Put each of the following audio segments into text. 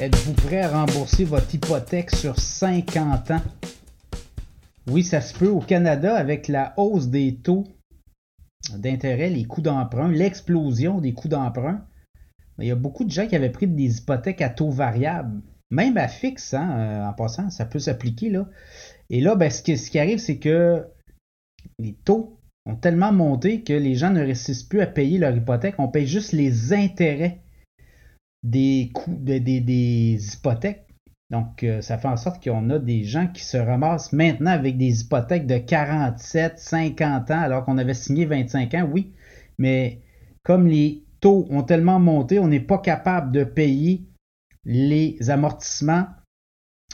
Êtes-vous prêt à rembourser votre hypothèque sur 50 ans? Oui, ça se peut au Canada avec la hausse des taux d'intérêt, les coûts d'emprunt, l'explosion des coûts d'emprunt. Il y a beaucoup de gens qui avaient pris des hypothèques à taux variable, même à fixe, hein, euh, en passant, ça peut s'appliquer. Là. Et là, ben, ce, qui, ce qui arrive, c'est que les taux ont tellement monté que les gens ne réussissent plus à payer leur hypothèque, on paye juste les intérêts des coûts des, hypothèques. Donc, euh, ça fait en sorte qu'on a des gens qui se ramassent maintenant avec des hypothèques de 47, 50 ans, alors qu'on avait signé 25 ans, oui. Mais comme les taux ont tellement monté, on n'est pas capable de payer les amortissements.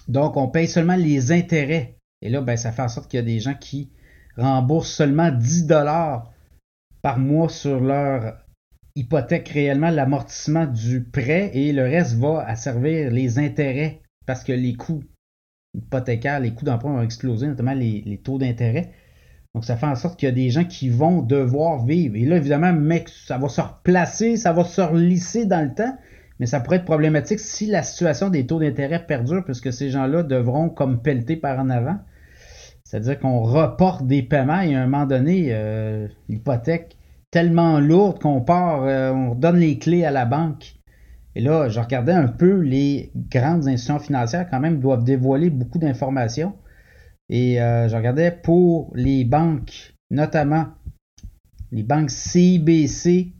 Donc, on paye seulement les intérêts. Et là, ben, ça fait en sorte qu'il y a des gens qui remboursent seulement 10 dollars par mois sur leur hypothèque réellement l'amortissement du prêt et le reste va à servir les intérêts parce que les coûts hypothécaires, les coûts d'emprunt ont explosé, notamment les, taux d'intérêt. Donc, ça fait en sorte qu'il y a des gens qui vont devoir vivre. Et là, évidemment, mec, ça va se replacer, ça va se relisser dans le temps, mais ça pourrait être problématique si la situation des taux d'intérêt perdure, puisque ces gens-là devront comme pelleter par en avant. C'est-à-dire qu'on reporte des paiements et à un moment donné, euh, l'hypothèque tellement lourde qu'on part, euh, on donne les clés à la banque. Et là, je regardais un peu, les grandes institutions financières quand même doivent dévoiler beaucoup d'informations. Et euh, je regardais pour les banques, notamment les banques CIBC,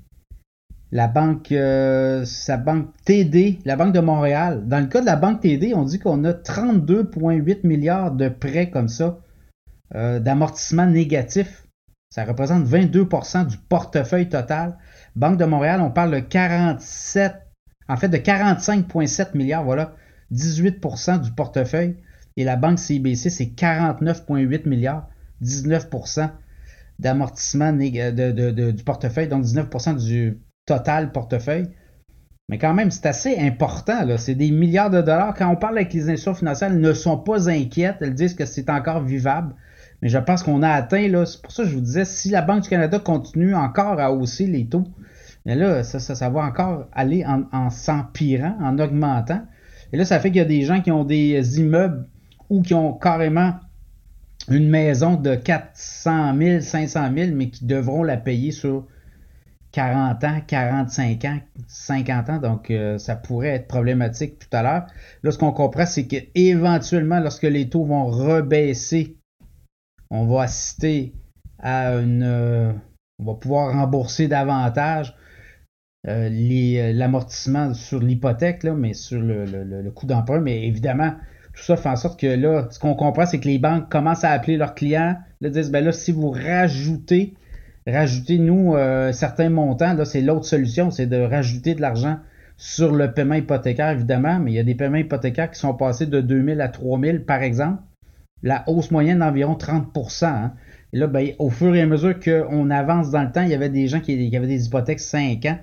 la banque, euh, sa banque TD, la Banque de Montréal. Dans le cas de la banque TD, on dit qu'on a 32,8 milliards de prêts comme ça, d'amortissement négatif ça représente 22% du portefeuille total. Banque de Montréal, on parle de 47, en fait de 45,7 milliards, voilà, 18% du portefeuille. Et la banque CIBC, c'est 49,8 milliards, 19% d'amortissement du portefeuille, donc 19% du total portefeuille. Mais quand même, c'est assez important. C'est des milliards de dollars. Quand on parle avec les institutions financières, elles ne sont pas inquiètes. Elles disent que c'est encore vivable. Mais je pense qu'on a atteint, là, c'est pour ça que je vous disais, si la Banque du Canada continue encore à hausser les taux, mais là, ça, ça, va encore aller en, s'empirant, en augmentant. Et là, ça fait qu'il y a des gens qui ont des immeubles ou qui ont carrément une maison de 400 000, 500 000, mais qui devront la payer sur 40 ans, 45 ans, 50 ans. Donc, euh, ça pourrait être problématique tout à l'heure. Là, ce qu'on comprend, c'est qu'éventuellement, lorsque les taux vont rebaisser on va assister à une. Euh, on va pouvoir rembourser davantage euh, euh, l'amortissement sur l'hypothèque, mais sur le, coût d'emprunt. Mais évidemment, tout ça fait en sorte que là, ce qu'on comprend, c'est que les banques commencent à appeler leurs clients, là, disent ben là, si vous rajoutez, rajoutez nous certains montants, là, c'est l'autre solution, c'est de rajouter de l'argent sur le paiement hypothécaire, évidemment, mais il y a des paiements hypothécaires qui sont passés de 2000 à 3000, par exemple la hausse moyenne d'environ 30% hein. Et là, ben, au fur et à mesure qu'on avance dans le temps, il y avait des gens qui, avaient des hypothèques 5 ans.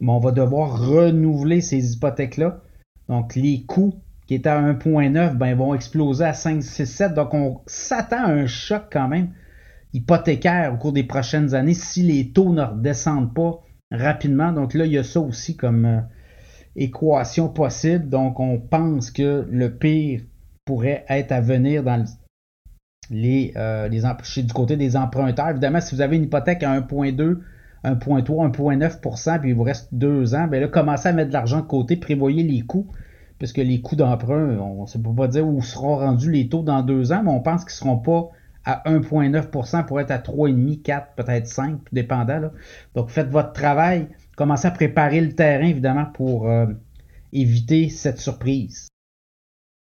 Mais on va devoir renouveler ces hypothèques-là. Donc, les coûts qui étaient à 1,9 ben, vont exploser à 5, 6, 7. Donc, on s'attend à un choc quand même hypothécaire au cours des prochaines années si les taux ne redescendent pas rapidement. Donc là, il y a ça aussi comme, euh, équation possible. Donc, on pense que le pire pourrait être à venir dans les, euh, du côté des emprunteurs. Évidemment, si vous avez une hypothèque à 1,2, 1,3, 1,9% puis il vous reste deux ans, bien là, commencez à mettre de l'argent de côté, prévoyez les coûts, parce que les coûts d'emprunt, on ne peut pas dire où seront rendus les taux dans deux ans, mais on pense qu'ils ne seront pas à 1,9% pour être à 3,5, 4, peut-être 5, dépendant. Donc, faites votre travail. Commencez à préparer le terrain, évidemment, pour euh, éviter cette surprise.